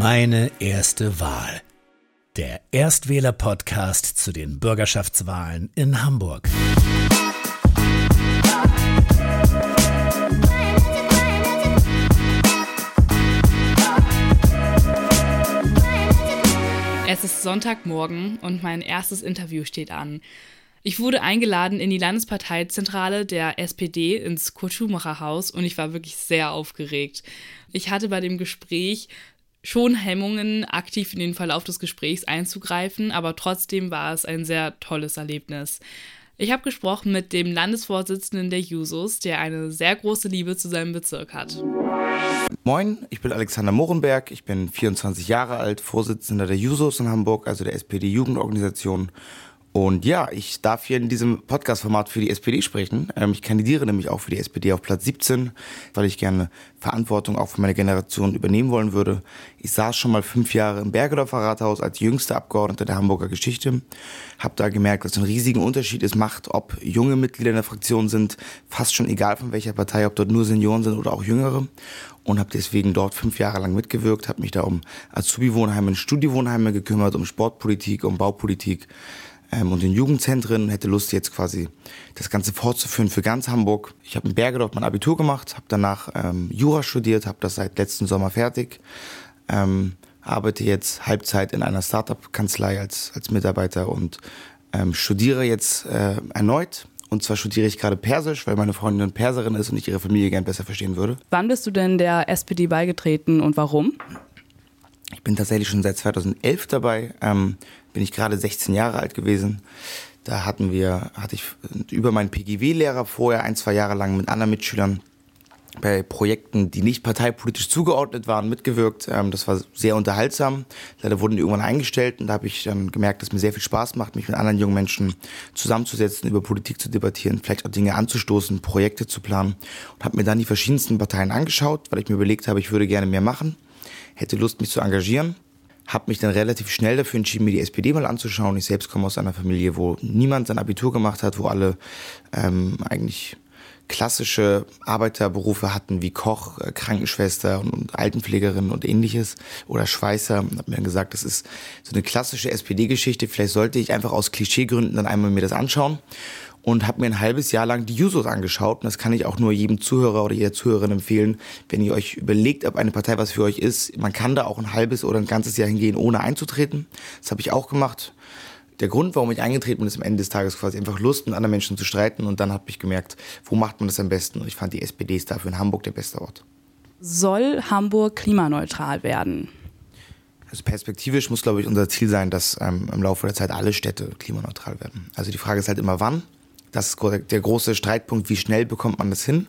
Meine erste Wahl. Der Erstwähler-Podcast zu den Bürgerschaftswahlen in Hamburg. Es ist Sonntagmorgen und mein erstes Interview steht an. Ich wurde eingeladen in die Landesparteizentrale der SPD ins Kurt-Schumacher-Haus und ich war wirklich sehr aufgeregt. Ich hatte bei dem Gespräch schon Hemmungen, aktiv in den Verlauf des Gesprächs einzugreifen, aber trotzdem war es ein sehr tolles Erlebnis. Ich habe gesprochen mit dem Landesvorsitzenden der Jusos, der eine sehr große Liebe zu seinem Bezirk hat. Moin, ich bin Alexander Mohrenberg, ich bin 24 Jahre alt, Vorsitzender der Jusos in Hamburg, also der SPD-Jugendorganisation und ja, ich darf hier in diesem Podcast-Format für die SPD sprechen. Ähm, ich kandidiere nämlich auch für die SPD auf Platz 17, weil ich gerne Verantwortung auch für meine Generation übernehmen wollen würde. Ich saß schon mal fünf Jahre im Bergedorfer Rathaus als jüngster Abgeordneter der Hamburger Geschichte. Hab da gemerkt, dass es einen riesigen Unterschied ist, macht, ob junge Mitglieder in der Fraktion sind, fast schon egal von welcher Partei, ob dort nur Senioren sind oder auch Jüngere. Und habe deswegen dort fünf Jahre lang mitgewirkt, habe mich da um Azubi-Wohnheime Studiewohnheime gekümmert, um Sportpolitik, um Baupolitik ähm, und in Jugendzentren hätte Lust jetzt quasi das Ganze fortzuführen für ganz Hamburg. Ich habe in Bergedorf mein Abitur gemacht, habe danach ähm, Jura studiert, habe das seit letzten Sommer fertig. Ähm, arbeite jetzt Halbzeit in einer Startup-Kanzlei als, als Mitarbeiter und ähm, studiere jetzt äh, erneut. Und zwar studiere ich gerade Persisch, weil meine Freundin Perserin ist und ich ihre Familie gern besser verstehen würde. Wann bist du denn der SPD beigetreten und warum? Ich bin tatsächlich schon seit 2011 dabei. Ähm, bin ich gerade 16 Jahre alt gewesen. Da hatten wir, hatte ich über meinen PGW-Lehrer vorher ein, zwei Jahre lang mit anderen Mitschülern bei Projekten, die nicht parteipolitisch zugeordnet waren, mitgewirkt. Ähm, das war sehr unterhaltsam. Leider wurden die irgendwann eingestellt und da habe ich dann gemerkt, dass mir sehr viel Spaß macht, mich mit anderen jungen Menschen zusammenzusetzen, über Politik zu debattieren, vielleicht auch Dinge anzustoßen, Projekte zu planen und habe mir dann die verschiedensten Parteien angeschaut, weil ich mir überlegt habe, ich würde gerne mehr machen, hätte Lust, mich zu engagieren habe mich dann relativ schnell dafür entschieden, mir die SPD mal anzuschauen. Ich selbst komme aus einer Familie, wo niemand sein Abitur gemacht hat, wo alle ähm, eigentlich klassische Arbeiterberufe hatten wie Koch, äh, Krankenschwester und, Altenpflegerin und ähnliches oder Schweißer. Habe mir dann gesagt, das ist so eine klassische SPD-Geschichte. Vielleicht sollte ich einfach aus Klischeegründen dann einmal mir das anschauen und habe mir ein halbes Jahr lang die Jusos angeschaut. Und das kann ich auch nur jedem Zuhörer oder jeder Zuhörerin empfehlen, wenn ihr euch überlegt, ob eine Partei was für euch ist. Man kann da auch ein halbes oder ein ganzes Jahr hingehen, ohne einzutreten. Das habe ich auch gemacht. Der Grund, warum ich eingetreten bin, ist am Ende des Tages quasi einfach Lust, mit anderen Menschen zu streiten. Und dann habe ich gemerkt, wo macht man das am besten? Und ich fand, die SPD ist dafür in Hamburg der beste Ort. Soll Hamburg klimaneutral werden? Also perspektivisch muss, glaube ich, unser Ziel sein, dass ähm, im Laufe der Zeit alle Städte klimaneutral werden. Also die Frage ist halt immer, wann. Das ist der große Streitpunkt, wie schnell bekommt man das hin.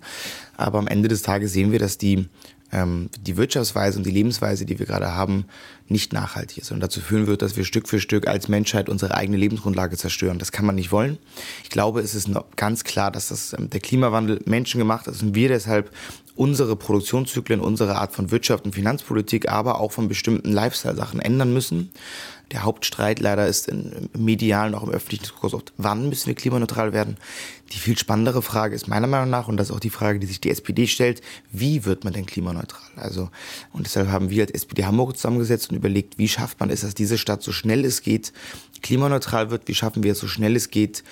Aber am Ende des Tages sehen wir, dass die, ähm, die Wirtschaftsweise und die Lebensweise, die wir gerade haben, nicht nachhaltig ist und dazu führen wird, dass wir Stück für Stück als Menschheit unsere eigene Lebensgrundlage zerstören. Das kann man nicht wollen. Ich glaube, es ist ganz klar, dass das, ähm, der Klimawandel menschengemacht ist und wir deshalb unsere Produktionszyklen, unsere Art von Wirtschaft und Finanzpolitik, aber auch von bestimmten Lifestyle-Sachen ändern müssen. Der Hauptstreit leider ist im medialen, auch im öffentlichen Diskurs oft, wann müssen wir klimaneutral werden? Die viel spannendere Frage ist meiner Meinung nach, und das ist auch die Frage, die sich die SPD stellt, wie wird man denn klimaneutral? Also, und deshalb haben wir als SPD Hamburg zusammengesetzt und überlegt, wie schafft man es, dass diese Stadt so schnell es geht klimaneutral wird? Wie schaffen wir es so schnell es geht,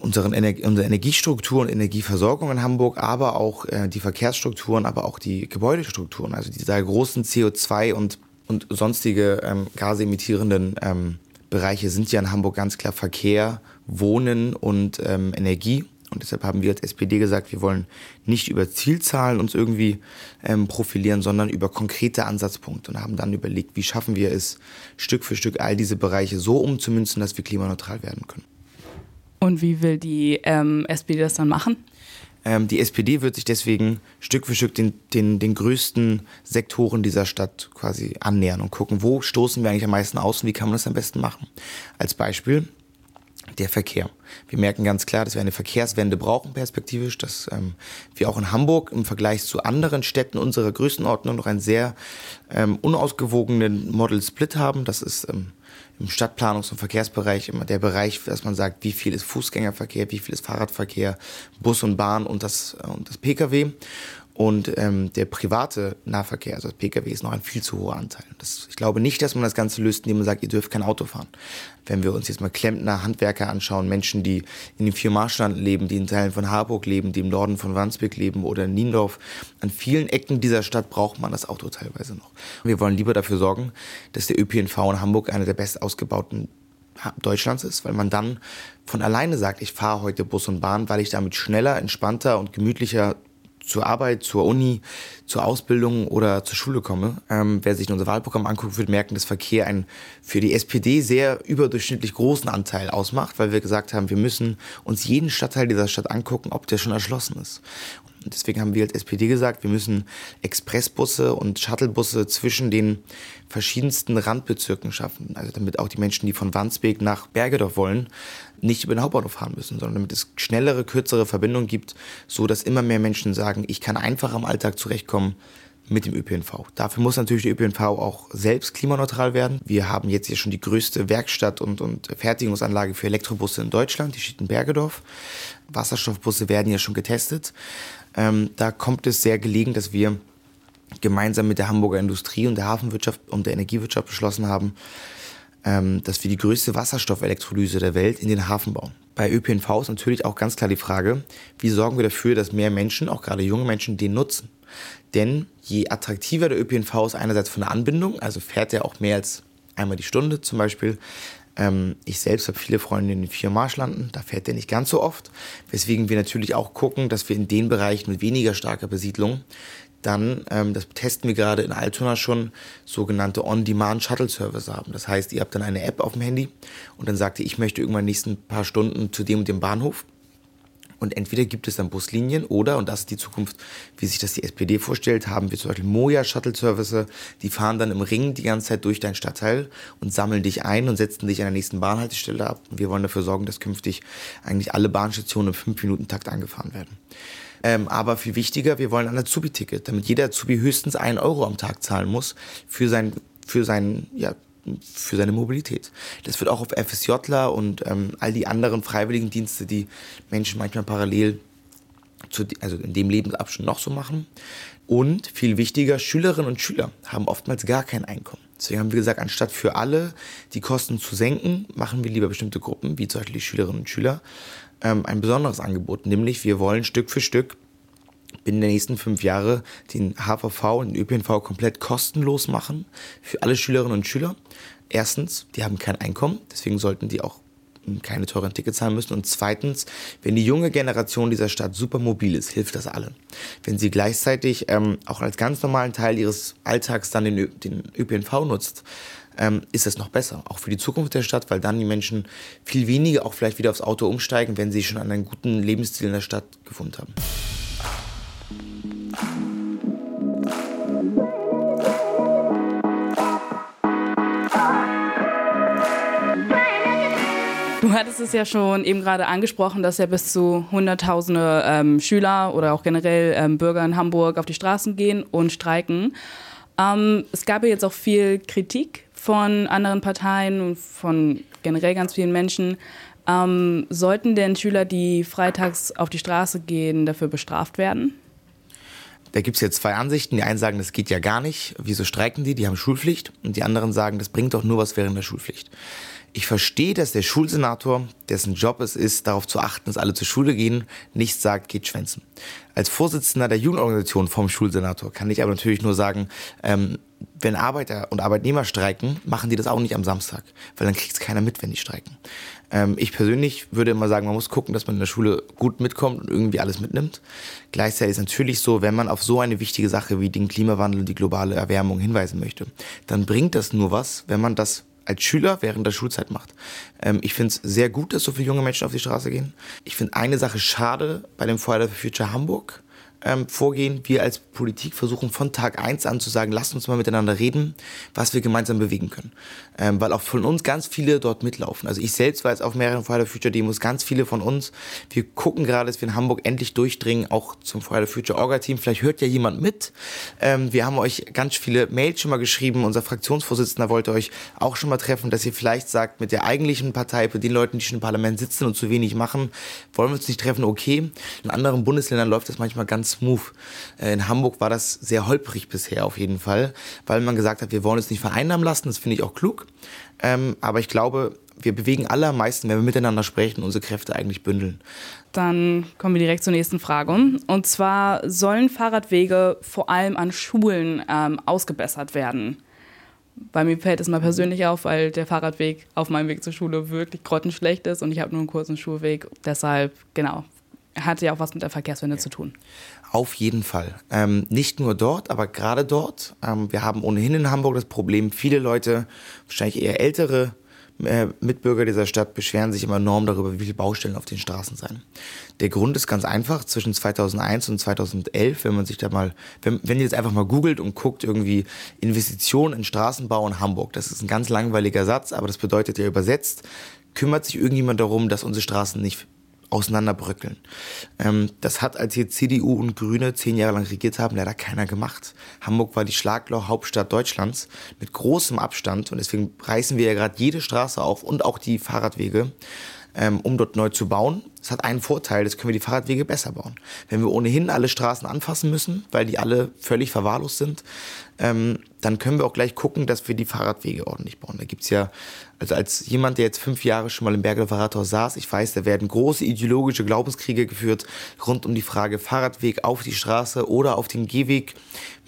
unseren Ener unsere Energiestruktur und Energieversorgung in Hamburg, aber auch äh, die Verkehrsstrukturen, aber auch die Gebäudestrukturen, also diese großen CO2 und und sonstige ähm, gasemittierenden ähm, Bereiche sind ja in Hamburg ganz klar Verkehr, Wohnen und ähm, Energie. Und deshalb haben wir als SPD gesagt, wir wollen nicht über Zielzahlen uns irgendwie ähm, profilieren, sondern über konkrete Ansatzpunkte und haben dann überlegt, wie schaffen wir es, Stück für Stück all diese Bereiche so umzumünzen, dass wir klimaneutral werden können. Und wie will die ähm, SPD das dann machen? Ähm, die SPD wird sich deswegen Stück für Stück den, den, den größten Sektoren dieser Stadt quasi annähern und gucken, wo stoßen wir eigentlich am meisten aus und wie kann man das am besten machen. Als Beispiel der Verkehr. Wir merken ganz klar, dass wir eine Verkehrswende brauchen, perspektivisch, dass ähm, wir auch in Hamburg im Vergleich zu anderen Städten unserer Größenordnung noch einen sehr ähm, unausgewogenen Model Split haben. Das ist ähm, im Stadtplanungs- und Verkehrsbereich immer der Bereich, dass man sagt, wie viel ist Fußgängerverkehr, wie viel ist Fahrradverkehr, Bus und Bahn und das, und das Pkw. Und ähm, der private Nahverkehr, also das Pkw, ist noch ein viel zu hoher Anteil. Das, ich glaube nicht, dass man das Ganze löst, indem man sagt, ihr dürft kein Auto fahren. Wenn wir uns jetzt mal Klempner, Handwerker anschauen, Menschen, die in den vier Marschlanden leben, die in Teilen von Harburg leben, die im Norden von Wandsbek leben oder in Niendorf, an vielen Ecken dieser Stadt braucht man das Auto teilweise noch. Wir wollen lieber dafür sorgen, dass der ÖPNV in Hamburg einer der best ausgebauten Deutschlands ist, weil man dann von alleine sagt, ich fahre heute Bus und Bahn, weil ich damit schneller, entspannter und gemütlicher zur Arbeit, zur Uni, zur Ausbildung oder zur Schule komme. Ähm, wer sich unser Wahlprogramm anguckt, wird merken, dass Verkehr einen für die SPD sehr überdurchschnittlich großen Anteil ausmacht, weil wir gesagt haben, wir müssen uns jeden Stadtteil dieser Stadt angucken, ob der schon erschlossen ist. Deswegen haben wir als SPD gesagt, wir müssen Expressbusse und Shuttlebusse zwischen den verschiedensten Randbezirken schaffen. Also damit auch die Menschen, die von Wandsbek nach Bergedorf wollen, nicht über den Hauptbahnhof fahren müssen, sondern damit es schnellere, kürzere Verbindungen gibt, so dass immer mehr Menschen sagen, ich kann einfach am Alltag zurechtkommen mit dem ÖPNV. Dafür muss natürlich der ÖPNV auch selbst klimaneutral werden. Wir haben jetzt hier schon die größte Werkstatt und, und Fertigungsanlage für Elektrobusse in Deutschland, die steht in Bergedorf. Wasserstoffbusse werden ja schon getestet. Ähm, da kommt es sehr gelegen, dass wir gemeinsam mit der Hamburger Industrie und der Hafenwirtschaft und der Energiewirtschaft beschlossen haben, ähm, dass wir die größte Wasserstoffelektrolyse der Welt in den Hafen bauen. Bei ÖPNV ist natürlich auch ganz klar die Frage, wie sorgen wir dafür, dass mehr Menschen, auch gerade junge Menschen, den nutzen. Denn je attraktiver der ÖPNV ist, einerseits von der Anbindung, also fährt er auch mehr als einmal die Stunde zum Beispiel. Ähm, ich selbst habe viele Freunde in den vier Marschlanden, da fährt er nicht ganz so oft, weswegen wir natürlich auch gucken, dass wir in den Bereichen mit weniger starker Besiedlung dann, ähm, das testen wir gerade in Altona schon, sogenannte On-Demand-Shuttle-Service haben. Das heißt, ihr habt dann eine App auf dem Handy und dann sagt ihr, ich möchte irgendwann die nächsten paar Stunden zu dem und dem Bahnhof. Und entweder gibt es dann Buslinien oder, und das ist die Zukunft, wie sich das die SPD vorstellt, haben wir zum Beispiel Moja-Shuttle-Service, die fahren dann im Ring die ganze Zeit durch dein Stadtteil und sammeln dich ein und setzen dich an der nächsten Bahnhaltestelle ab. Und wir wollen dafür sorgen, dass künftig eigentlich alle Bahnstationen im 5-Minuten-Takt angefahren werden. Ähm, aber viel wichtiger, wir wollen ein Azubi-Ticket, damit jeder Azubi höchstens einen Euro am Tag zahlen muss für sein, für sein, ja, für seine Mobilität. Das wird auch auf FSJler und ähm, all die anderen freiwilligen Dienste, die Menschen manchmal parallel zu, also in dem Lebensabschnitt noch so machen. Und viel wichtiger, Schülerinnen und Schüler haben oftmals gar kein Einkommen. Deswegen haben wir gesagt, anstatt für alle die Kosten zu senken, machen wir lieber bestimmte Gruppen, wie zum Beispiel die Schülerinnen und Schüler, ähm, ein besonderes Angebot, nämlich wir wollen Stück für Stück binnen der nächsten fünf Jahre den HVV und den ÖPNV komplett kostenlos machen für alle Schülerinnen und Schüler. Erstens, die haben kein Einkommen, deswegen sollten die auch keine teuren Tickets zahlen müssen. Und zweitens, wenn die junge Generation dieser Stadt super mobil ist, hilft das allen. Wenn sie gleichzeitig ähm, auch als ganz normalen Teil ihres Alltags dann den, den ÖPNV nutzt, ähm, ist es noch besser. Auch für die Zukunft der Stadt, weil dann die Menschen viel weniger auch vielleicht wieder aufs Auto umsteigen, wenn sie schon einen guten Lebensstil in der Stadt gefunden haben. Du hattest es ja schon eben gerade angesprochen, dass ja bis zu Hunderttausende ähm, Schüler oder auch generell ähm, Bürger in Hamburg auf die Straßen gehen und streiken. Ähm, es gab ja jetzt auch viel Kritik von anderen Parteien und von generell ganz vielen Menschen. Ähm, sollten denn Schüler, die freitags auf die Straße gehen, dafür bestraft werden? Da gibt es jetzt zwei Ansichten. Die einen sagen, das geht ja gar nicht. Wieso streiken die? Die haben Schulpflicht. Und die anderen sagen, das bringt doch nur was während der Schulpflicht. Ich verstehe, dass der Schulsenator, dessen Job es ist, darauf zu achten, dass alle zur Schule gehen, nicht sagt, geht schwänzen. Als Vorsitzender der Jugendorganisation vom Schulsenator kann ich aber natürlich nur sagen, ähm, wenn Arbeiter und Arbeitnehmer streiken, machen die das auch nicht am Samstag, weil dann kriegt es keiner mit, wenn die streiken. Ähm, ich persönlich würde immer sagen, man muss gucken, dass man in der Schule gut mitkommt und irgendwie alles mitnimmt. Gleichzeitig ist es natürlich so, wenn man auf so eine wichtige Sache wie den Klimawandel und die globale Erwärmung hinweisen möchte, dann bringt das nur was, wenn man das als Schüler während der Schulzeit macht. Ähm, ich finde es sehr gut, dass so viele junge Menschen auf die Straße gehen. Ich finde eine Sache schade bei dem Friday for Future Hamburg ähm, vorgehen. Wir als Politik versuchen von Tag eins an zu sagen, lasst uns mal miteinander reden, was wir gemeinsam bewegen können. Ähm, weil auch von uns ganz viele dort mitlaufen. Also ich selbst war jetzt auf mehreren Friday Future Demos, ganz viele von uns. Wir gucken gerade, dass wir in Hamburg endlich durchdringen, auch zum Friday Future Orga Team. Vielleicht hört ja jemand mit. Ähm, wir haben euch ganz viele Mails schon mal geschrieben. Unser Fraktionsvorsitzender wollte euch auch schon mal treffen, dass ihr vielleicht sagt, mit der eigentlichen Partei, mit den Leuten, die schon im Parlament sitzen und zu wenig machen, wollen wir uns nicht treffen, okay. In anderen Bundesländern läuft das manchmal ganz smooth. Äh, in Hamburg war das sehr holprig bisher auf jeden Fall, weil man gesagt hat, wir wollen es nicht vereinnahmen lassen, das finde ich auch klug. Ähm, aber ich glaube, wir bewegen alle am meisten, wenn wir miteinander sprechen, unsere Kräfte eigentlich bündeln. Dann kommen wir direkt zur nächsten Frage. Und zwar sollen Fahrradwege vor allem an Schulen ähm, ausgebessert werden? Bei mir fällt es mal persönlich auf, weil der Fahrradweg auf meinem Weg zur Schule wirklich grottenschlecht ist und ich habe nur einen kurzen Schulweg. Deshalb, genau, hat ja auch was mit der Verkehrswende ja. zu tun. Auf jeden Fall. Ähm, nicht nur dort, aber gerade dort. Ähm, wir haben ohnehin in Hamburg das Problem, viele Leute, wahrscheinlich eher ältere äh, Mitbürger dieser Stadt beschweren sich immer enorm darüber, wie viele Baustellen auf den Straßen seien. Der Grund ist ganz einfach. Zwischen 2001 und 2011, wenn man sich da mal, wenn, wenn ihr jetzt einfach mal googelt und guckt, irgendwie Investitionen in Straßenbau in Hamburg, das ist ein ganz langweiliger Satz, aber das bedeutet ja übersetzt, kümmert sich irgendjemand darum, dass unsere Straßen nicht auseinanderbröckeln. Ähm, das hat, als hier CDU und Grüne zehn Jahre lang regiert haben, leider keiner gemacht. Hamburg war die Schlagloch-Hauptstadt Deutschlands mit großem Abstand und deswegen reißen wir ja gerade jede Straße auf und auch die Fahrradwege ähm, um dort neu zu bauen. Das hat einen Vorteil, das können wir die Fahrradwege besser bauen. Wenn wir ohnehin alle Straßen anfassen müssen, weil die alle völlig verwahrlost sind, ähm, dann können wir auch gleich gucken, dass wir die Fahrradwege ordentlich bauen. Da gibt's ja, also als jemand, der jetzt fünf Jahre schon mal im Rathaus saß, ich weiß, da werden große ideologische Glaubenskriege geführt rund um die Frage Fahrradweg auf die Straße oder auf den Gehweg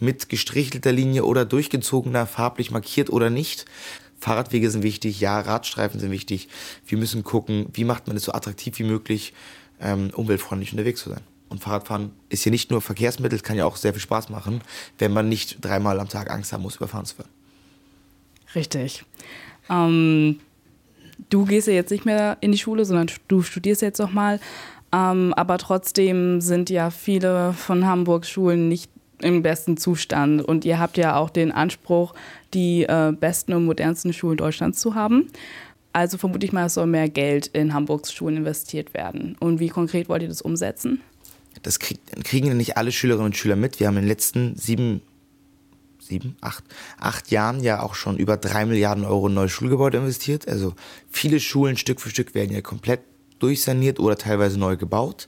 mit gestrichelter Linie oder durchgezogener, farblich markiert oder nicht. Fahrradwege sind wichtig, ja, Radstreifen sind wichtig. Wir müssen gucken, wie macht man es so attraktiv wie möglich, ähm, umweltfreundlich unterwegs zu sein. Und Fahrradfahren ist hier nicht nur Verkehrsmittel, es kann ja auch sehr viel Spaß machen, wenn man nicht dreimal am Tag Angst haben muss, überfahren zu werden. Richtig. Ähm, du gehst ja jetzt nicht mehr in die Schule, sondern du studierst jetzt nochmal. Ähm, aber trotzdem sind ja viele von Hamburgs Schulen nicht im besten Zustand. Und ihr habt ja auch den Anspruch, die äh, besten und modernsten Schulen Deutschlands zu haben. Also vermute ich mal, es soll mehr Geld in Hamburgs Schulen investiert werden. Und wie konkret wollt ihr das umsetzen? Das krieg, kriegen nicht alle Schülerinnen und Schüler mit. Wir haben in den letzten sieben, sieben, acht, acht Jahren ja auch schon über drei Milliarden Euro in neue Schulgebäude investiert. Also viele Schulen Stück für Stück werden ja komplett durchsaniert oder teilweise neu gebaut.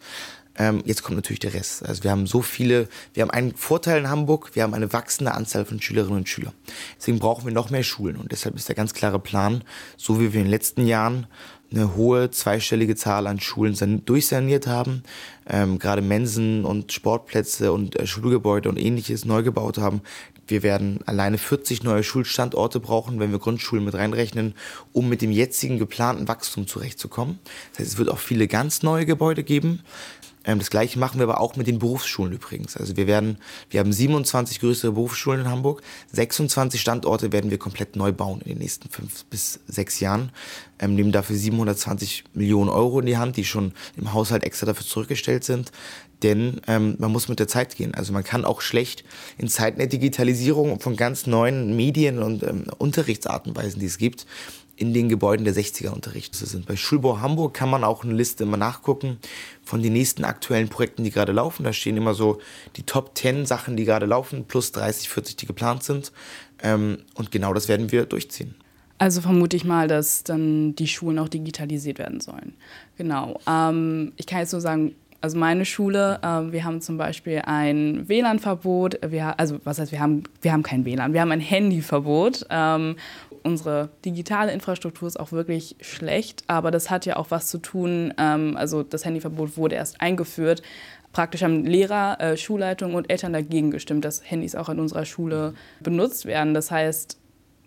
Ähm, jetzt kommt natürlich der Rest. Also wir haben so viele, wir haben einen Vorteil in Hamburg, wir haben eine wachsende Anzahl von Schülerinnen und Schülern. Deswegen brauchen wir noch mehr Schulen und deshalb ist der ganz klare Plan, so wie wir in den letzten Jahren eine hohe zweistellige Zahl an Schulen durchsaniert haben, ähm, gerade Mensen und Sportplätze und äh, Schulgebäude und ähnliches neu gebaut haben. Wir werden alleine 40 neue Schulstandorte brauchen, wenn wir Grundschulen mit reinrechnen, um mit dem jetzigen geplanten Wachstum zurechtzukommen. Das heißt, es wird auch viele ganz neue Gebäude geben. Ähm, das gleiche machen wir aber auch mit den Berufsschulen übrigens. Also wir werden, wir haben 27 größere Berufsschulen in Hamburg. 26 Standorte werden wir komplett neu bauen in den nächsten fünf bis sechs Jahren. Ähm, nehmen dafür 720 Millionen Euro in die Hand, die schon im Haushalt extra dafür zurückgestellt sind. Denn ähm, man muss mit der Zeit gehen. Also man kann auch schlecht in Zeiten der Digitalisierung von ganz neuen Medien und ähm, Unterrichtsartenweisen, die es gibt, in den Gebäuden der 60er unterrichtet sind. Bei Schulbau Hamburg kann man auch eine Liste immer nachgucken von den nächsten aktuellen Projekten, die gerade laufen. Da stehen immer so die Top 10 Sachen, die gerade laufen, plus 30, 40, die geplant sind. Ähm, und genau das werden wir durchziehen. Also vermute ich mal, dass dann die Schulen auch digitalisiert werden sollen. Genau. Ähm, ich kann jetzt nur sagen, also meine Schule, äh, wir haben zum Beispiel ein WLAN-Verbot. also was heißt, wir haben, wir haben kein WLAN, wir haben ein Handyverbot. Ähm, unsere digitale Infrastruktur ist auch wirklich schlecht, aber das hat ja auch was zu tun. Ähm, also das Handyverbot wurde erst eingeführt. Praktisch haben Lehrer, äh, Schulleitung und Eltern dagegen gestimmt, dass Handys auch in unserer Schule benutzt werden. Das heißt,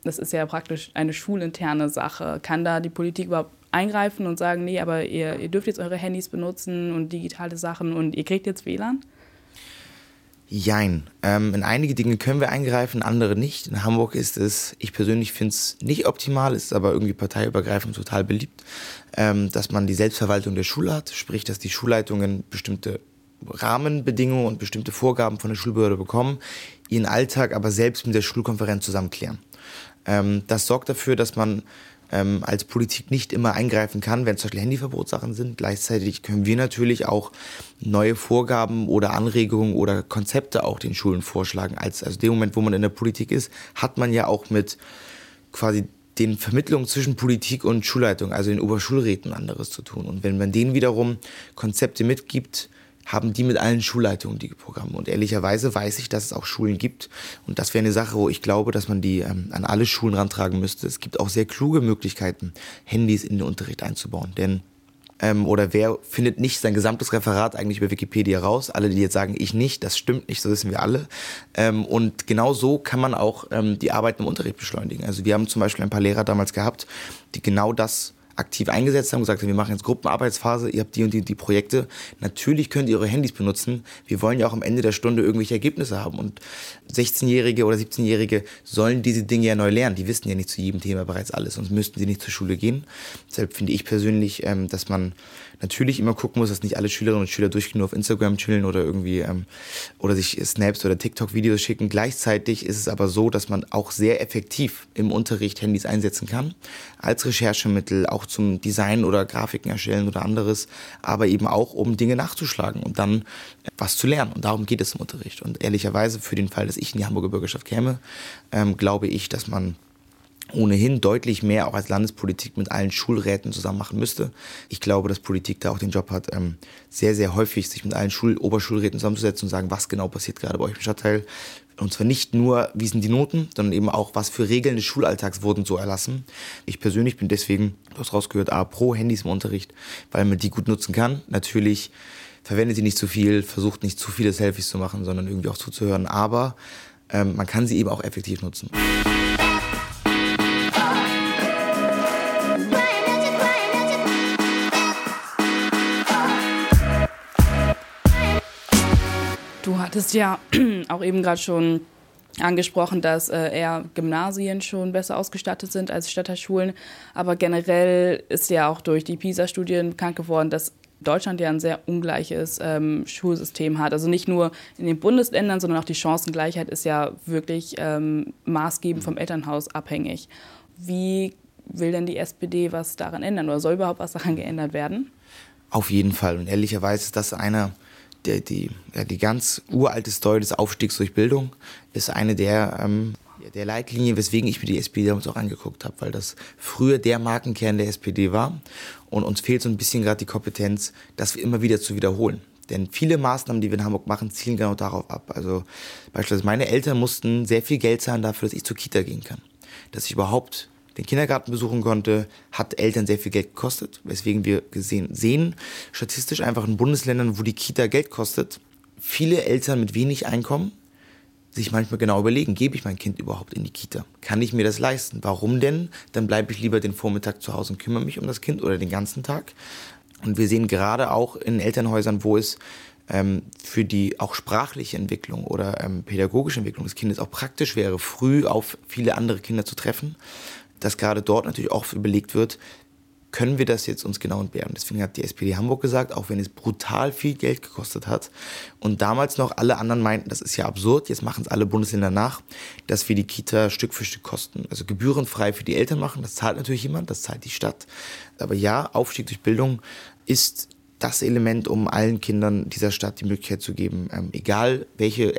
das ist ja praktisch eine schulinterne Sache. Kann da die Politik überhaupt eingreifen und sagen, nee, aber ihr, ihr dürft jetzt eure Handys benutzen und digitale Sachen und ihr kriegt jetzt WLAN? Jein. Ähm, in einige Dinge können wir eingreifen, andere nicht. In Hamburg ist es, ich persönlich finde es nicht optimal, ist aber irgendwie parteiübergreifend total beliebt, ähm, dass man die Selbstverwaltung der Schule hat, sprich, dass die Schulleitungen bestimmte Rahmenbedingungen und bestimmte Vorgaben von der Schulbehörde bekommen, ihren Alltag aber selbst mit der Schulkonferenz zusammenklären. Ähm, das sorgt dafür, dass man ähm, als Politik nicht immer eingreifen kann, wenn zum Beispiel Handyverbotssachen sind. Gleichzeitig können wir natürlich auch neue Vorgaben oder Anregungen oder Konzepte auch den Schulen vorschlagen. Als, also dem Moment, wo man in der Politik ist, hat man ja auch mit quasi den Vermittlungen zwischen Politik und Schulleitung, also den Oberschulräten anderes zu tun. Und wenn man denen wiederum Konzepte mitgibt, haben die mit allen Schulleitungen die Programme. Und ehrlicherweise weiß ich, dass es auch Schulen gibt. Und das wäre eine Sache, wo ich glaube, dass man die ähm, an alle Schulen rantragen müsste. Es gibt auch sehr kluge Möglichkeiten, Handys in den Unterricht einzubauen. Denn ähm, oder wer findet nicht sein gesamtes Referat eigentlich über Wikipedia raus? Alle, die jetzt sagen, ich nicht, das stimmt nicht, so wissen wir alle. Ähm, und genau so kann man auch ähm, die Arbeit im Unterricht beschleunigen. Also wir haben zum Beispiel ein paar Lehrer damals gehabt, die genau das aktiv eingesetzt haben, gesagt haben, wir machen jetzt Gruppenarbeitsphase, ihr habt die und die, die Projekte. Natürlich könnt ihr eure Handys benutzen. Wir wollen ja auch am Ende der Stunde irgendwelche Ergebnisse haben. Und 16-Jährige oder 17-Jährige sollen diese Dinge ja neu lernen. Die wissen ja nicht zu jedem Thema bereits alles, sonst müssten sie nicht zur Schule gehen. Deshalb finde ich persönlich, ähm, dass man natürlich immer gucken muss, dass nicht alle Schülerinnen und Schüler durchgehend nur auf Instagram chillen oder irgendwie ähm, oder sich Snaps oder TikTok-Videos schicken. Gleichzeitig ist es aber so, dass man auch sehr effektiv im Unterricht Handys einsetzen kann, als Recherchemittel, auch zum Design oder Grafiken erstellen oder anderes, aber eben auch, um Dinge nachzuschlagen und dann was zu lernen. Und darum geht es im Unterricht. Und ehrlicherweise, für den Fall, dass ich in die Hamburger Bürgerschaft käme, ähm, glaube ich, dass man ohnehin deutlich mehr auch als Landespolitik mit allen Schulräten zusammen machen müsste. Ich glaube, dass Politik da auch den Job hat, ähm, sehr, sehr häufig sich mit allen Schul Oberschulräten zusammenzusetzen und sagen, was genau passiert gerade bei euch im Stadtteil. Und zwar nicht nur, wie sind die Noten, sondern eben auch, was für Regeln des Schulalltags wurden so erlassen. Ich persönlich bin deswegen, du hast rausgehört, A, pro Handys im Unterricht, weil man die gut nutzen kann. Natürlich verwendet sie nicht zu viel, versucht nicht zu viele Selfies zu machen, sondern irgendwie auch zuzuhören. Aber ähm, man kann sie eben auch effektiv nutzen. Hattest ja auch eben gerade schon angesprochen, dass äh, eher Gymnasien schon besser ausgestattet sind als Stadtteilschulen. Aber generell ist ja auch durch die PISA-Studien bekannt geworden, dass Deutschland ja ein sehr ungleiches ähm, Schulsystem hat. Also nicht nur in den Bundesländern, sondern auch die Chancengleichheit ist ja wirklich ähm, maßgebend vom Elternhaus abhängig. Wie will denn die SPD was daran ändern oder soll überhaupt was daran geändert werden? Auf jeden Fall. Und ehrlicherweise ist das einer die, ja, die ganz uralte Story des Aufstiegs durch Bildung ist eine der, ähm, der Leitlinien, weswegen ich mir die SPD damals auch angeguckt habe, weil das früher der Markenkern der SPD war und uns fehlt so ein bisschen gerade die Kompetenz, das immer wieder zu wiederholen. Denn viele Maßnahmen, die wir in Hamburg machen, zielen genau darauf ab. Also beispielsweise meine Eltern mussten sehr viel Geld zahlen dafür, dass ich zur Kita gehen kann. Dass ich überhaupt den Kindergarten besuchen konnte, hat Eltern sehr viel Geld gekostet, weswegen wir gesehen, sehen, statistisch einfach in Bundesländern, wo die Kita Geld kostet, viele Eltern mit wenig Einkommen sich manchmal genau überlegen, gebe ich mein Kind überhaupt in die Kita? Kann ich mir das leisten? Warum denn? Dann bleibe ich lieber den Vormittag zu Hause und kümmere mich um das Kind oder den ganzen Tag. Und wir sehen gerade auch in Elternhäusern, wo es ähm, für die auch sprachliche Entwicklung oder ähm, pädagogische Entwicklung des Kindes auch praktisch wäre, früh auf viele andere Kinder zu treffen, dass gerade dort natürlich auch überlegt wird, können wir das jetzt uns genau entbehren? Deswegen hat die SPD Hamburg gesagt, auch wenn es brutal viel Geld gekostet hat und damals noch alle anderen meinten, das ist ja absurd, jetzt machen es alle Bundesländer nach, dass wir die Kita Stück für Stück kosten, also gebührenfrei für die Eltern machen, das zahlt natürlich jemand, das zahlt die Stadt. Aber ja, Aufstieg durch Bildung ist das Element, um allen Kindern dieser Stadt die Möglichkeit zu geben, ähm, egal welche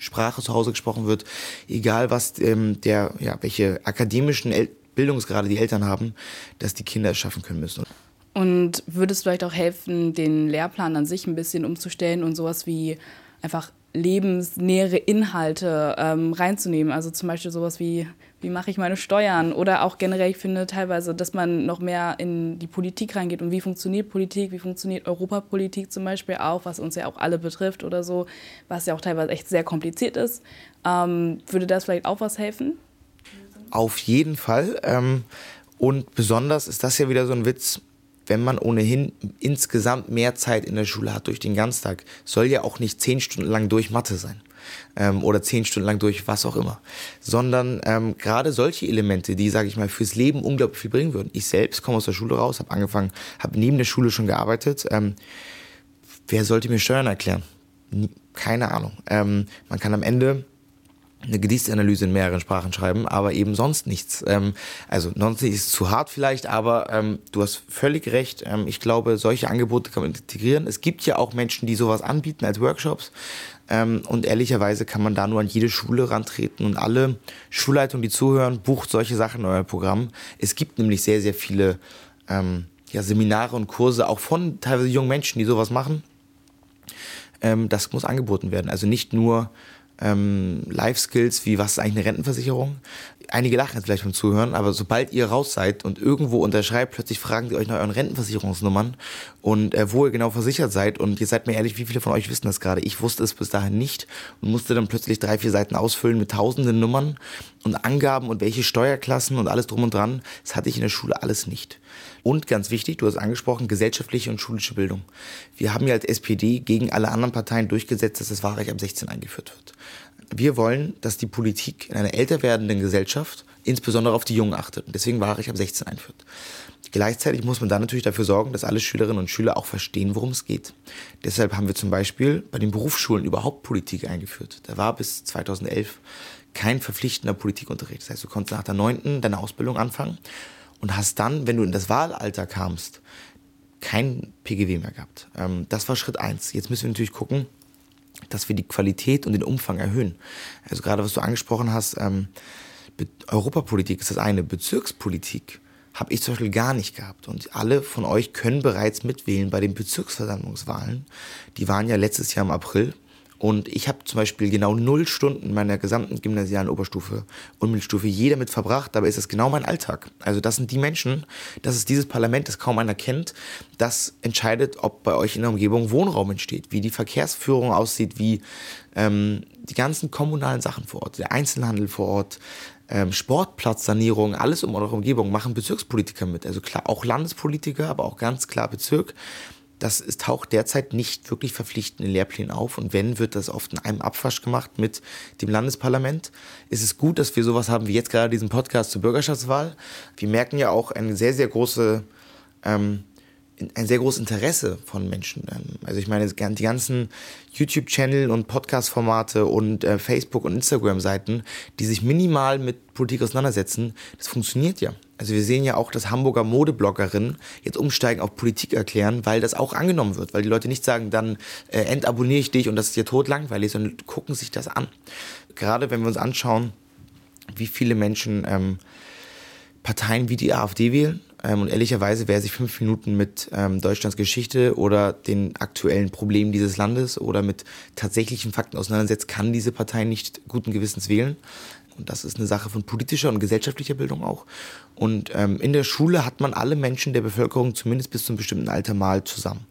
Sprache zu Hause gesprochen wird, egal was ähm, der, ja, welche akademischen El Bildungsgrade die Eltern haben, dass die Kinder es schaffen können müssen. Und würde es vielleicht auch helfen, den Lehrplan an sich ein bisschen umzustellen und sowas wie einfach lebensnähere Inhalte ähm, reinzunehmen? Also zum Beispiel sowas wie wie mache ich meine Steuern oder auch generell, ich finde teilweise, dass man noch mehr in die Politik reingeht und wie funktioniert Politik, wie funktioniert Europapolitik zum Beispiel auch, was uns ja auch alle betrifft oder so, was ja auch teilweise echt sehr kompliziert ist. Ähm, würde das vielleicht auch was helfen? Auf jeden Fall. Ähm, und besonders ist das ja wieder so ein Witz, wenn man ohnehin insgesamt mehr Zeit in der Schule hat durch den Ganztag, soll ja auch nicht zehn Stunden lang durch Mathe sein ähm, oder zehn Stunden lang durch was auch immer, sondern ähm, gerade solche Elemente, die, sage ich mal, fürs Leben unglaublich viel bringen würden. Ich selbst komme aus der Schule raus, habe angefangen, habe neben der Schule schon gearbeitet. Ähm, wer sollte mir Steuern erklären? Keine Ahnung. Ähm, man kann am Ende eine Gedichtsanalyse in mehreren Sprachen schreiben, aber eben sonst nichts. Ähm, also sonst ist zu hart vielleicht, aber ähm, du hast völlig recht. Ähm, ich glaube, solche Angebote kann man integrieren. Es gibt ja auch Menschen, die sowas anbieten als Workshops. Ähm, und ehrlicherweise kann man da nur an jede Schule rantreten und alle Schulleitungen, die zuhören, bucht solche Sachen in euer Programm. Es gibt nämlich sehr, sehr viele ähm, ja, Seminare und Kurse, auch von teilweise jungen Menschen, die sowas machen Ähm, das muss angeboten werden. Also nicht nur ähm, Life-Skills wie was ist eigentlich eine Rentenversicherung. Einige lachen jetzt vielleicht beim Zuhören, aber sobald ihr raus seid und irgendwo unterschreibt, plötzlich fragen die euch nach euren Rentenversicherungsnummern und äh, wo ihr genau versichert seid. Und ihr seid mir ehrlich, wie viele von euch wissen das gerade? Ich wusste es bis dahin nicht und musste dann plötzlich drei, vier Seiten ausfüllen mit tausenden Nummern und Angaben und welche Steuerklassen und alles drum und dran. Das hatte ich in der Schule alles nicht. Und ganz wichtig, du hast angesprochen, gesellschaftliche und schulische Bildung. Wir haben ja als SPD gegen alle anderen Parteien durchgesetzt, dass das Wahlrecht ab 16 eingeführt wird. Wir wollen, dass die Politik in einer älter werdenden Gesellschaft insbesondere auf die Jungen achtet und deswegen Wahlrecht ab 16 einführt. Gleichzeitig muss man dann natürlich dafür sorgen, dass alle Schülerinnen und Schüler auch verstehen, worum es geht. Deshalb haben wir zum Beispiel bei den Berufsschulen überhaupt Politik eingeführt. Da war bis 2011 kein verpflichtender Politikunterricht. Das heißt, du konntest nach der neunten deine Ausbildung anfangen und hast dann, wenn du in das Wahlalter kamst, kein PGW mehr gehabt. Ähm, das war Schritt eins. Jetzt müssen wir natürlich gucken, dass wir die Qualität und den Umfang erhöhen. Also gerade was du angesprochen hast, ähm, Europapolitik ist das eine, Bezirkspolitik habe ich zum Beispiel gar nicht gehabt. Und alle von euch können bereits mitwählen bei den Bezirksversammlungswahlen. Die waren ja letztes Jahr im April. Und ich habe zum Beispiel genau null Stunden meiner gesamten gymnasialen Oberstufe und Mittelstufe jeder mit verbracht. Dabei ist das genau mein Alltag. Also das sind die Menschen, das ist dieses Parlament, das kaum einer kennt. Das entscheidet, ob bei euch in der Umgebung Wohnraum entsteht, wie die Verkehrsführung aussieht, wie ähm, die ganzen kommunalen Sachen vor Ort, der Einzelhandel vor Ort, ähm, Sportplatzsanierung, alles um eure Umgebung machen Bezirkspolitiker mit. Also klar, auch Landespolitiker, aber auch ganz klar Bezirk das ist, taucht derzeit nicht wirklich verpflichtend in Lehrplänen auf. Und wenn, wird das oft in einem Abwasch gemacht mit dem Landesparlament. Es ist gut, dass wir sowas haben wie jetzt gerade diesen Podcast zur Bürgerschaftswahl. Wir merken ja auch eine sehr, sehr große, ähm, ein sehr großes Interesse von Menschen. Ähm, also ich meine, die ganzen YouTube-Channel und Podcast-Formate und äh, Facebook- und Instagram-Seiten, die sich minimal mit Politik auseinandersetzen, das funktioniert ja. Also wir sehen ja auch, dass Hamburger Modebloggerinnen jetzt umsteigen auf Politik erklären, weil das auch angenommen wird, weil die Leute nicht sagen, dann äh, entabonniere ich dich und das ist dir tot langweilig, sondern gucken sich das an. Gerade wenn wir uns anschauen, wie viele Menschen ähm, Parteien wie die AfD wählen, ähm, und ehrlicherweise, wer sich fünf Minuten mit ähm, Deutschlands Geschichte oder den aktuellen Problemen dieses Landes oder mit tatsächlichen Fakten auseinandersetzt, kann diese Partei nicht guten Gewissens wählen. Und das ist eine Sache von politischer und gesellschaftlicher Bildung auch. Und ähm, in der Schule hat man alle Menschen der Bevölkerung zumindest bis zu einem bestimmten Alter mal zusammen.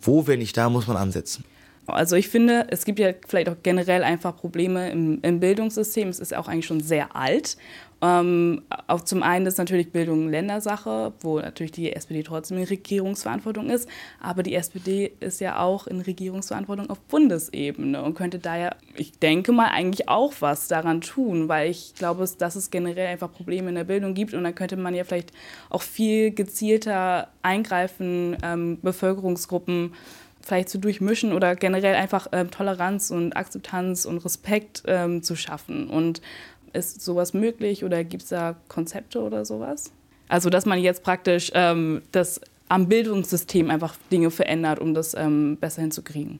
Wo, wenn nicht da, muss man ansetzen? Also ich finde, es gibt ja vielleicht auch generell einfach Probleme im, im Bildungssystem. Es ist auch eigentlich schon sehr alt. Ähm, auch zum einen ist natürlich Bildung Ländersache, wo natürlich die SPD trotzdem in Regierungsverantwortung ist. Aber die SPD ist ja auch in Regierungsverantwortung auf Bundesebene und könnte da ja, ich denke mal, eigentlich auch was daran tun, weil ich glaube, dass es generell einfach Probleme in der Bildung gibt und dann könnte man ja vielleicht auch viel gezielter eingreifen, ähm, Bevölkerungsgruppen vielleicht zu durchmischen oder generell einfach ähm, Toleranz und Akzeptanz und Respekt ähm, zu schaffen. Und ist sowas möglich oder gibt es da Konzepte oder sowas? Also, dass man jetzt praktisch ähm, das am Bildungssystem einfach Dinge verändert, um das ähm, besser hinzukriegen.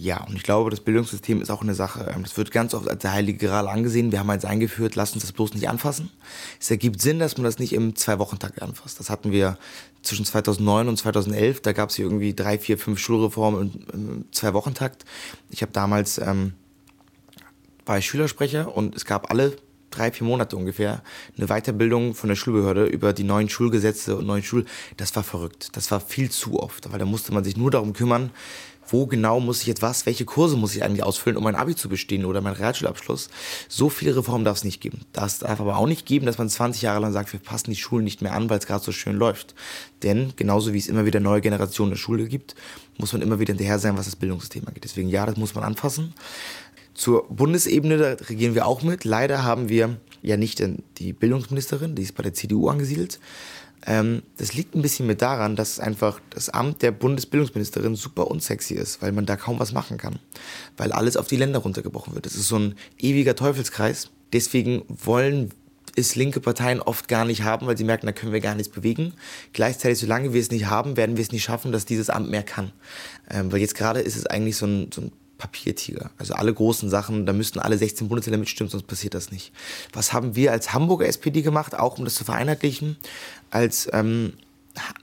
Ja, und ich glaube, das Bildungssystem ist auch eine Sache, ähm, das wird ganz oft als der heilige Gral angesehen. Wir haben jetzt eingeführt, lasst uns das bloß nicht anfassen. Es ergibt Sinn, dass man das nicht im Zwei-Wochen-Tag anfasst. Das hatten wir zwischen 2009 und 2011. Da gab es irgendwie drei, vier, fünf Schulreformen im Zwei-Wochen-Takt. Ich habe damals ähm, war ich Schülersprecher und es gab alle drei, vier Monate ungefähr eine Weiterbildung von der Schulbehörde über die neuen Schulgesetze und neuen Schul. Das war verrückt. Das war viel zu oft, weil da musste man sich nur darum kümmern, wo genau muss ich jetzt was, welche Kurse muss ich eigentlich ausfüllen, um mein Abi zu bestehen oder meinen Realschulabschluss. So viele Reformen darf es nicht geben. Das darf aber auch nicht geben, dass man 20 Jahre lang sagt, wir passen die Schulen nicht mehr an, weil es gerade so schön läuft. Denn genauso wie es immer wieder neue Generationen der Schule gibt, muss man immer wieder hinterher sein, was das Bildungssystem angeht. Deswegen ja, das muss man anfassen. Zur Bundesebene, da regieren wir auch mit. Leider haben wir ja nicht die Bildungsministerin, die ist bei der CDU angesiedelt. Ähm, das liegt ein bisschen mit daran, dass einfach das Amt der Bundesbildungsministerin super unsexy ist, weil man da kaum was machen kann. Weil alles auf die Länder runtergebrochen wird. Das ist so ein ewiger Teufelskreis. Deswegen wollen es linke Parteien oft gar nicht haben, weil sie merken, da können wir gar nichts bewegen. Gleichzeitig, solange wir es nicht haben, werden wir es nicht schaffen, dass dieses Amt mehr kann. Ähm, weil jetzt gerade ist es eigentlich so ein, so ein Papiertiger. Also alle großen Sachen, da müssten alle 16 Bundesländer mitstimmen, sonst passiert das nicht. Was haben wir als Hamburger SPD gemacht, auch um das zu vereinheitlichen? Als ähm,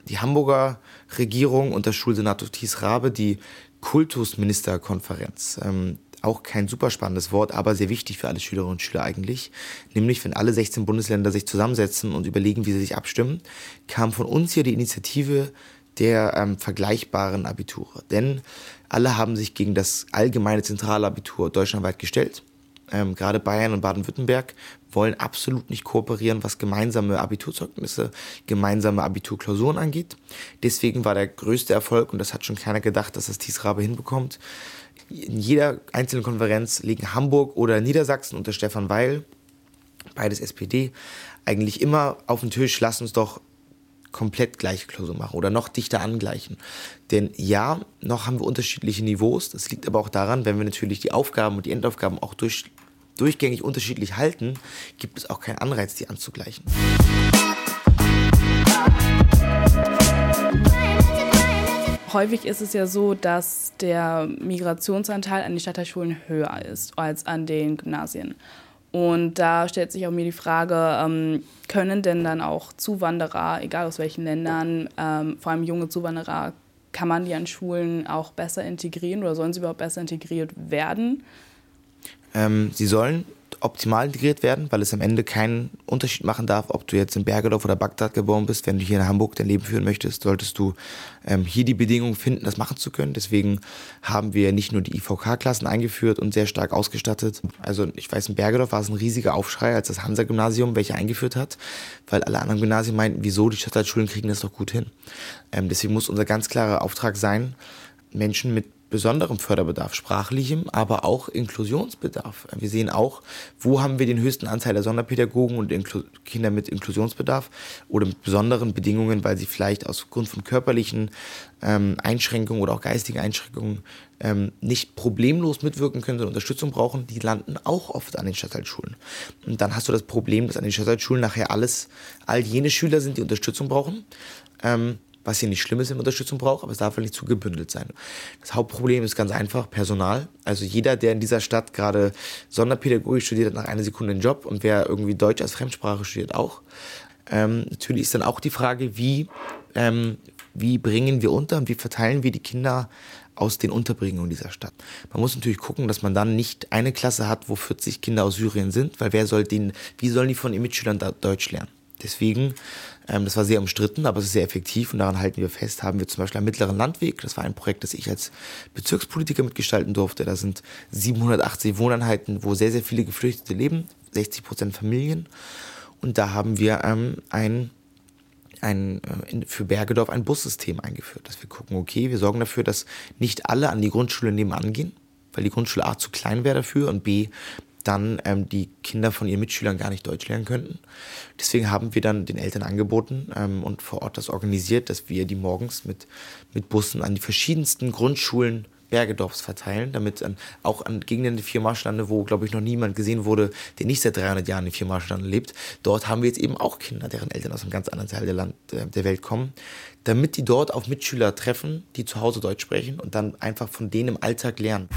die Hamburger Regierung unter Schulsenator Thies Rabe die Kultusministerkonferenz. Ähm, auch kein super spannendes Wort, aber sehr wichtig für alle Schülerinnen und Schüler eigentlich. Nämlich, wenn alle 16 Bundesländer sich zusammensetzen und überlegen, wie sie sich abstimmen, kam von uns hier die Initiative der ähm, vergleichbaren Abiture. Denn alle haben sich gegen das allgemeine Zentralabitur deutschlandweit gestellt. Ähm, gerade Bayern und Baden-Württemberg wollen absolut nicht kooperieren, was gemeinsame Abiturzeugnisse, gemeinsame Abiturklausuren angeht. Deswegen war der größte Erfolg, und das hat schon keiner gedacht, dass das Thiesrabe hinbekommt. In jeder einzelnen Konferenz liegen Hamburg oder Niedersachsen unter Stefan Weil, beides SPD, eigentlich immer auf den Tisch, lass uns doch komplett gleiche Klausur machen oder noch dichter angleichen. Denn ja, noch haben wir unterschiedliche Niveaus. Das liegt aber auch daran, wenn wir natürlich die Aufgaben und die Endaufgaben auch durch, durchgängig unterschiedlich halten, gibt es auch keinen Anreiz, die anzugleichen. Häufig ist es ja so, dass der Migrationsanteil an den Stadtteilschulen höher ist als an den Gymnasien. Und da stellt sich auch mir die Frage, ähm, können denn dann auch Zuwanderer, egal aus welchen Ländern, ähm, vor allem junge Zuwanderer, kann man die an Schulen auch besser integrieren oder sollen sie überhaupt besser integriert werden? Ähm, sie sollen optimal integriert werden, weil es am Ende keinen Unterschied machen darf, ob du jetzt in Bergedorf oder Bagdad geboren bist. Wenn du hier in Hamburg dein Leben führen möchtest, solltest du ähm, hier die Bedingungen finden, das machen zu können. Deswegen haben wir nicht nur die IVK-Klassen eingeführt und sehr stark ausgestattet. Also ich weiß, in Bergedorf war es ein riesiger Aufschrei, als das Hansa-Gymnasium welche eingeführt hat, weil alle anderen Gymnasien meinten, wieso, die Stadtteilschulen kriegen das doch gut hin. Ähm, deswegen muss unser ganz klarer Auftrag sein, Menschen mit besonderem Förderbedarf, sprachlichem, aber auch Inklusionsbedarf. Wir sehen auch, wo haben wir den höchsten Anteil der Sonderpädagogen und Inklu Kinder mit Inklusionsbedarf oder mit besonderen Bedingungen, weil sie vielleicht aus Grund von körperlichen ähm, Einschränkungen oder auch geistigen Einschränkungen ähm, nicht problemlos mitwirken können, sondern Unterstützung brauchen, die landen auch oft an den Stadtteilschulen. Und dann hast du das Problem, dass an den Stadtteilschulen nachher alles, all jene Schüler sind, die Unterstützung brauchen. Ähm, was hier nicht schlimm ist, wenn man Unterstützung braucht, aber es darf halt nicht zu gebündelt sein. Das Hauptproblem ist ganz einfach Personal. Also jeder, der in dieser Stadt gerade Sonderpädagogik studiert, hat nach einer Sekunde einen Job und wer irgendwie Deutsch als Fremdsprache studiert, auch. Ähm, natürlich ist dann auch die Frage, wie, ähm, wie bringen wir unter und wie verteilen wir die Kinder aus den Unterbringungen dieser Stadt. Man muss natürlich gucken, dass man dann nicht eine Klasse hat, wo 40 Kinder aus Syrien sind, weil wer soll den, wie sollen die von ihren Mitschülern Deutsch lernen? Deswegen, ähm, das war sehr umstritten, aber es ist sehr effektiv und daran halten wir fest, haben wir zum Beispiel am Mittleren Landweg, das war ein Projekt, das ich als Bezirkspolitiker mitgestalten durfte. Da sind 780 Wohneinheiten, wo sehr, sehr viele Geflüchtete leben, 60 Prozent Familien. Und da haben wir ähm, ein ein, äh, für Bergedorf ein Bussystem eingeführt, dass wir gucken, okay, wir sorgen dafür, dass nicht alle an die Grundschule nebenan gehen, weil die Grundschule A zu klein wäre dafür und B dann ähm, die Kinder von ihren Mitschülern gar nicht Deutsch lernen könnten. Deswegen haben wir dann den Eltern angeboten ähm, und vor Ort das organisiert, dass wir die morgens mit, mit Bussen an die verschiedensten Grundschulen Bergedorfs verteilen, damit an, auch an Gegenden der Viermarschlande, wo, glaube ich, noch niemand gesehen wurde, der nicht seit 300 Jahren in Viermarschlande lebt, dort haben wir jetzt eben auch Kinder, deren Eltern aus einem ganz anderen Teil der, Land, der Welt kommen, damit die dort auf Mitschüler treffen, die zu Hause Deutsch sprechen und dann einfach von denen im Alltag lernen.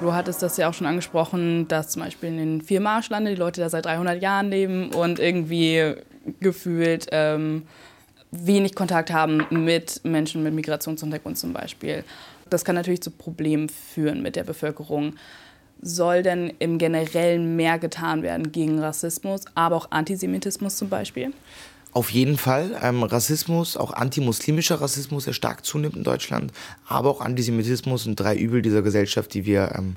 Du hattest das ja auch schon angesprochen, dass zum Beispiel in den vier Marschlande die Leute da seit 300 Jahren leben und irgendwie gefühlt ähm, wenig Kontakt haben mit Menschen mit Migrationshintergrund zum Beispiel. Das kann natürlich zu Problemen führen mit der Bevölkerung. Soll denn im Generellen mehr getan werden gegen Rassismus, aber auch Antisemitismus zum Beispiel? Auf jeden Fall. Ähm, Rassismus, auch antimuslimischer Rassismus, der stark zunimmt in Deutschland, aber auch Antisemitismus sind drei Übel dieser Gesellschaft, die wir ähm,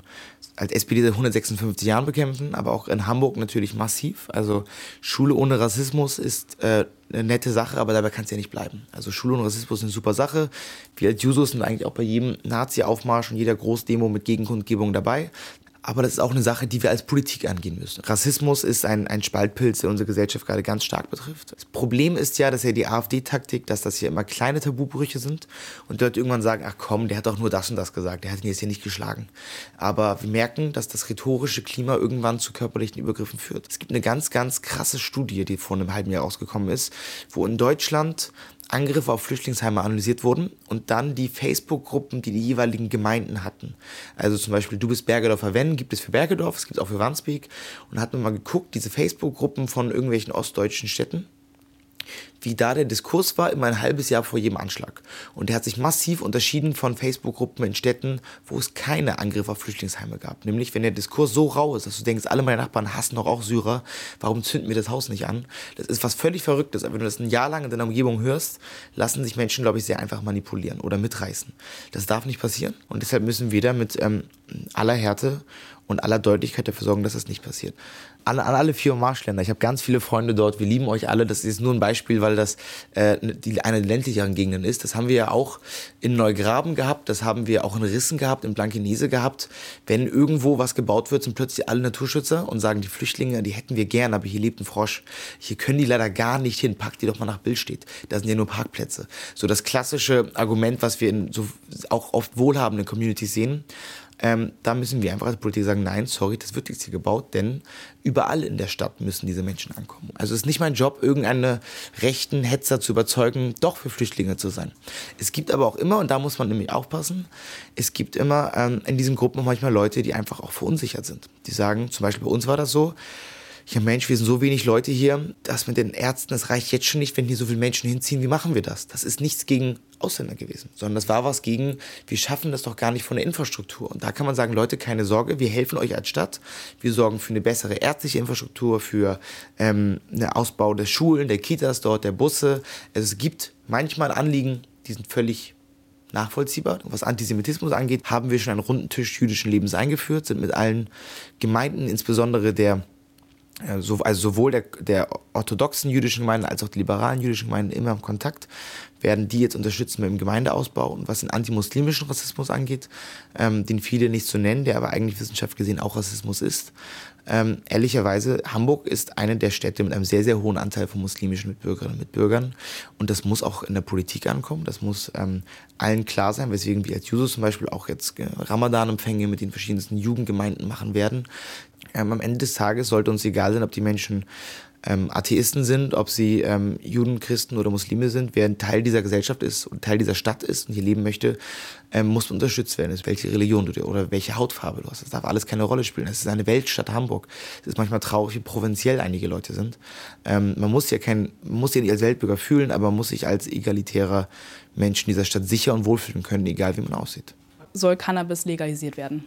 als SPD seit 156 Jahren bekämpfen, aber auch in Hamburg natürlich massiv. Also Schule ohne Rassismus ist äh, eine nette Sache, aber dabei kann es ja nicht bleiben. Also Schule ohne Rassismus ist eine super Sache. Wir als Jusos sind eigentlich auch bei jedem Nazi-Aufmarsch und jeder Großdemo mit Gegenkundgebung dabei. Aber das ist auch eine Sache, die wir als Politik angehen müssen. Rassismus ist ein, ein Spaltpilz, der unsere Gesellschaft gerade ganz stark betrifft. Das Problem ist ja, dass ja die AfD-Taktik, dass das hier immer kleine Tabubrüche sind und dort irgendwann sagen, ach komm, der hat doch nur das und das gesagt, der hat ihn jetzt hier nicht geschlagen. Aber wir merken, dass das rhetorische Klima irgendwann zu körperlichen Übergriffen führt. Es gibt eine ganz, ganz krasse Studie, die vor einem halben Jahr rausgekommen ist, wo in Deutschland Angriffe auf Flüchtlingsheime analysiert wurden und dann die Facebook-Gruppen, die die jeweiligen Gemeinden hatten. Also zum Beispiel Du bist Bergedorfer Wenn, gibt es für Bergedorf, es gibt es auch für Wandsbek. Und hat man mal geguckt, diese Facebook-Gruppen von irgendwelchen ostdeutschen Städten wie da der Diskurs war, immer ein halbes Jahr vor jedem Anschlag. Und der hat sich massiv unterschieden von Facebook-Gruppen in Städten, wo es keine Angriffe auf Flüchtlingsheime gab. Nämlich, wenn der Diskurs so rau ist, dass du denkst, alle meine Nachbarn hassen doch auch Syrer, warum zünden wir das Haus nicht an? Das ist was völlig Verrücktes. Aber wenn du das ein Jahr lang in deiner Umgebung hörst, lassen sich Menschen, glaube ich, sehr einfach manipulieren oder mitreißen. Das darf nicht passieren. Und deshalb müssen wir da mit ähm, aller Härte und aller Deutlichkeit dafür sorgen, dass das nicht passiert an, an alle vier Marschländer. Ich habe ganz viele Freunde dort. Wir lieben euch alle. Das ist nur ein Beispiel, weil das äh, die, eine der ländlicheren Gegenden ist. Das haben wir ja auch in Neugraben gehabt. Das haben wir auch in Rissen gehabt, in Blankenese gehabt. Wenn irgendwo was gebaut wird, sind plötzlich alle Naturschützer und sagen, die Flüchtlinge, die hätten wir gern, aber hier lebt ein Frosch. Hier können die leider gar nicht hin. Packt die doch mal nach Bild steht. Da sind ja nur Parkplätze. So das klassische Argument, was wir in so auch oft wohlhabenden Communities sehen. Ähm, da müssen wir einfach als Politik sagen, nein, sorry, das wird jetzt hier gebaut, denn überall in der Stadt müssen diese Menschen ankommen. Also es ist nicht mein Job, irgendeine rechten Hetzer zu überzeugen, doch für Flüchtlinge zu sein. Es gibt aber auch immer, und da muss man nämlich aufpassen, es gibt immer ähm, in diesen Gruppen manchmal Leute, die einfach auch verunsichert sind. Die sagen, zum Beispiel bei uns war das so, ja Mensch, wir sind so wenig Leute hier, das mit den Ärzten, das reicht jetzt schon nicht, wenn hier so viele Menschen hinziehen, wie machen wir das? Das ist nichts gegen Ausländer gewesen, sondern das war was gegen, wir schaffen das doch gar nicht von der Infrastruktur. Und da kann man sagen, Leute, keine Sorge, wir helfen euch als Stadt, wir sorgen für eine bessere ärztliche Infrastruktur, für ähm, einen Ausbau der Schulen, der Kitas dort, der Busse. Also es gibt manchmal Anliegen, die sind völlig nachvollziehbar. Was Antisemitismus angeht, haben wir schon einen runden Tisch jüdischen Lebens eingeführt, sind mit allen Gemeinden, insbesondere der also sowohl der, der orthodoxen jüdischen Gemeinden als auch die liberalen jüdischen Gemeinden immer im Kontakt, werden die jetzt unterstützen mit dem Gemeindeausbau. Und was den antimuslimischen Rassismus angeht, ähm, den viele nicht so nennen, der aber eigentlich wissenschaftlich gesehen auch Rassismus ist, ähm, ehrlicherweise, Hamburg ist eine der Städte mit einem sehr, sehr hohen Anteil von muslimischen Mitbürgerinnen und Mitbürgern. Und das muss auch in der Politik ankommen. Das muss ähm, allen klar sein, weswegen wir als Jusos zum Beispiel auch jetzt äh, Ramadan-Empfänge mit den verschiedensten Jugendgemeinden machen werden. Ähm, am Ende des Tages sollte uns egal sein, ob die Menschen ähm, Atheisten sind, ob sie ähm, Juden, Christen oder Muslime sind, wer ein Teil dieser Gesellschaft ist und Teil dieser Stadt ist und hier leben möchte, ähm, muss unterstützt werden. Ist, welche Religion du dir oder welche Hautfarbe du hast. Das darf alles keine Rolle spielen. Es ist eine Weltstadt Hamburg. Es ist manchmal traurig, wie provinziell einige Leute sind. Ähm, man muss ja kein, muss ja nicht als Weltbürger fühlen, aber man muss sich als egalitärer Mensch in dieser Stadt sicher und wohlfühlen können, egal wie man aussieht. Soll Cannabis legalisiert werden?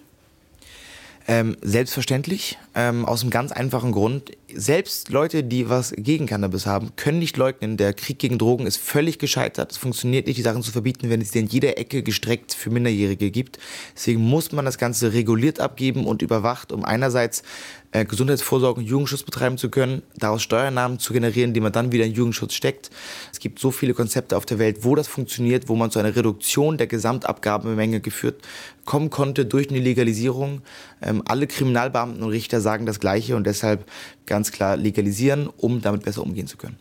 Ähm, selbstverständlich, ähm, aus einem ganz einfachen Grund. Selbst Leute, die was gegen Cannabis haben, können nicht leugnen, der Krieg gegen Drogen ist völlig gescheitert. Es funktioniert nicht, die Sachen zu verbieten, wenn es die in jeder Ecke gestreckt für Minderjährige gibt. Deswegen muss man das Ganze reguliert abgeben und überwacht, um einerseits äh, Gesundheitsvorsorge und Jugendschutz betreiben zu können, daraus Steuernahmen zu generieren, die man dann wieder in Jugendschutz steckt. Es gibt so viele Konzepte auf der Welt, wo das funktioniert, wo man zu einer Reduktion der Gesamtabgabemenge geführt kommen konnte durch eine Legalisierung. Ähm, alle Kriminalbeamten und Richter sagen das Gleiche und deshalb ganz klar legalisieren, um damit besser umgehen zu können.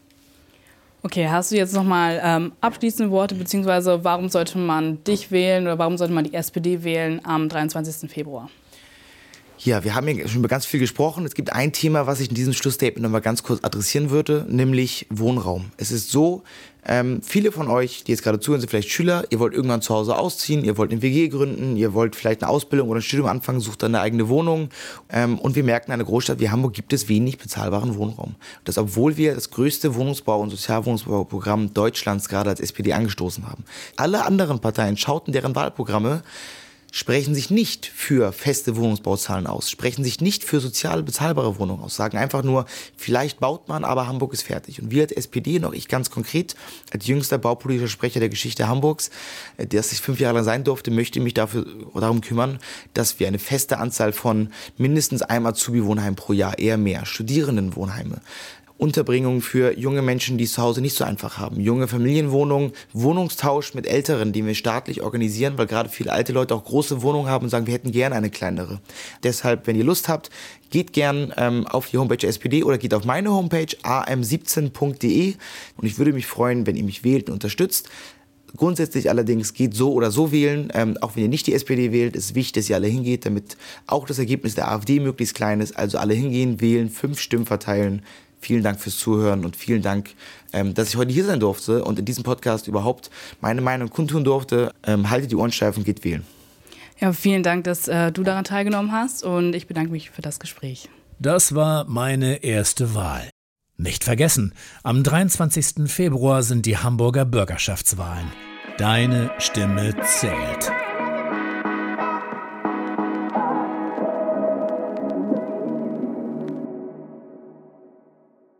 Okay, hast du jetzt nochmal ähm, abschließende Worte, beziehungsweise warum sollte man dich wählen oder warum sollte man die SPD wählen am 23. Februar? Ja, wir haben ja schon über ganz viel gesprochen. Es gibt ein Thema, was ich in diesem Schlussstatement nochmal ganz kurz adressieren würde, nämlich Wohnraum. Es ist so, ähm, viele von euch, die jetzt gerade zuhören, sind vielleicht Schüler, ihr wollt irgendwann zu Hause ausziehen, ihr wollt eine WG gründen, ihr wollt vielleicht eine Ausbildung oder ein Studium anfangen, sucht dann eine eigene Wohnung. Ähm, und wir merken, in einer Großstadt wie Hamburg gibt es wenig bezahlbaren Wohnraum. Das, obwohl wir das größte Wohnungsbau- und Sozialwohnungsbauprogramm Deutschlands gerade als SPD angestoßen haben. Alle anderen Parteien schauten deren Wahlprogramme sprechen sich nicht für feste Wohnungsbauzahlen aus, sprechen sich nicht für sozial bezahlbare Wohnungen aus, sagen einfach nur, vielleicht baut man, aber Hamburg ist fertig. Und wir als SPD, noch ich ganz konkret, als jüngster baupolitischer Sprecher der Geschichte Hamburgs, äh, der ich fünf Jahre lang sein durfte, möchte mich dafür, darum kümmern, dass wir eine feste Anzahl von mindestens einem Azubi-Wohnheim pro Jahr, eher mehr, Studierendenwohnheime, Unterbringung für junge Menschen, die es zu Hause nicht so einfach haben. Junge Familienwohnungen, Wohnungstausch mit Älteren, die wir staatlich organisieren, weil gerade viele alte Leute auch große Wohnungen haben und sagen, wir hätten gerne eine kleinere. Deshalb, wenn ihr Lust habt, geht gern ähm, auf die Homepage der SPD oder geht auf meine Homepage am17.de und ich würde mich freuen, wenn ihr mich wählt und unterstützt. Grundsätzlich allerdings geht so oder so wählen. Ähm, auch wenn ihr nicht die SPD wählt, ist wichtig, dass ihr alle hingeht, damit auch das Ergebnis der AfD möglichst klein ist. Also alle hingehen, wählen, fünf Stimmen verteilen Vielen Dank fürs Zuhören und vielen Dank, ähm, dass ich heute hier sein durfte und in diesem Podcast überhaupt meine Meinung kundtun durfte. Ähm, haltet die Ohren steif und geht wählen. Ja, vielen Dank, dass äh, du daran teilgenommen hast und ich bedanke mich für das Gespräch. Das war meine erste Wahl. Nicht vergessen, am 23. Februar sind die Hamburger Bürgerschaftswahlen. Deine Stimme zählt.